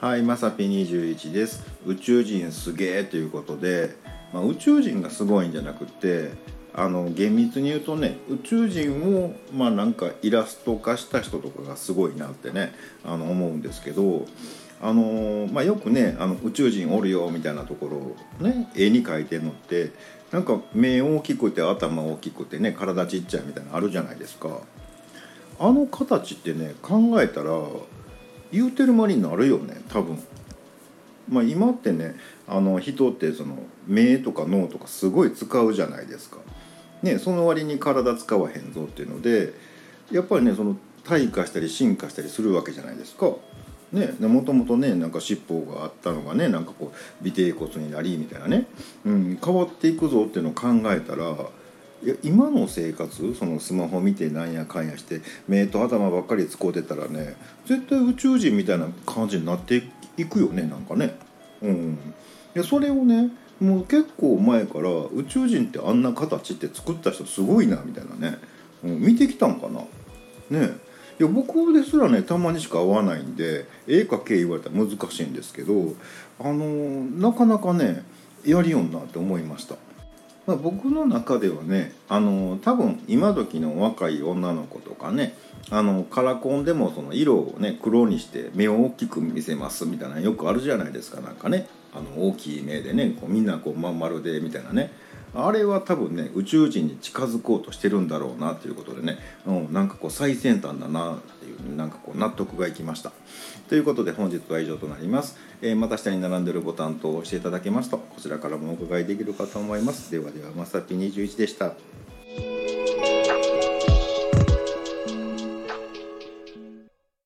はい、まさぴ21です。宇宙人すげえということで、まあ、宇宙人がすごいんじゃなくて、あの厳密に言うとね、宇宙人をまあなんかイラスト化した人とかがすごいなってね、あの思うんですけど、あのまあよくね、あの宇宙人おるよみたいなところをね、絵に描いてるのって、なんか目大きくて頭大きくてね、体ちっちゃいみたいなのあるじゃないですか。あの形ってね、考えたら。言うてる間になるよね多分。まあ、今ってねあの人ってその目とか脳とかすごい使うじゃないですか。ねその割に体使わへんぞっていうのでやっぱりねその退化したり進化したりするわけじゃないですか。ね、もともとねなんか尻尾があったのがねなんかこう尾てい骨になりみたいなね、うん、変わっていくぞっていうのを考えたらいや今の生活そのスマホ見てなんやかんやして目と頭ばっかり使うてたらね絶対宇宙人みたいな感じになっていくよねなんかね。うん、いやそれをねもう結構前から宇宙人ってあんな形って作った人すごいなみたいなね、うん、見てきたんかな。ねいや僕ですらねたまにしか会わないんで絵描け言われたら難しいんですけどあのなかなかねやりよんなって思いました。まあ、僕の中ではねあの多分今時の若い女の子とかねあのカラコンでもその色をね黒にして目を大きく見せますみたいなよくあるじゃないですかなんかね。あの大きい目でねこうみんなこうまん丸でみたいなね。あれは多分ね宇宙人に近づこうとしてるんだろうなということでね、うん、なんかこう最先端だななんかこう納得がいきました。ということで本日は以上となります、えー、また下に並んでるボタンと押していただけますとこちらからもお伺いできるかと思います。ではではまさぴ21でした。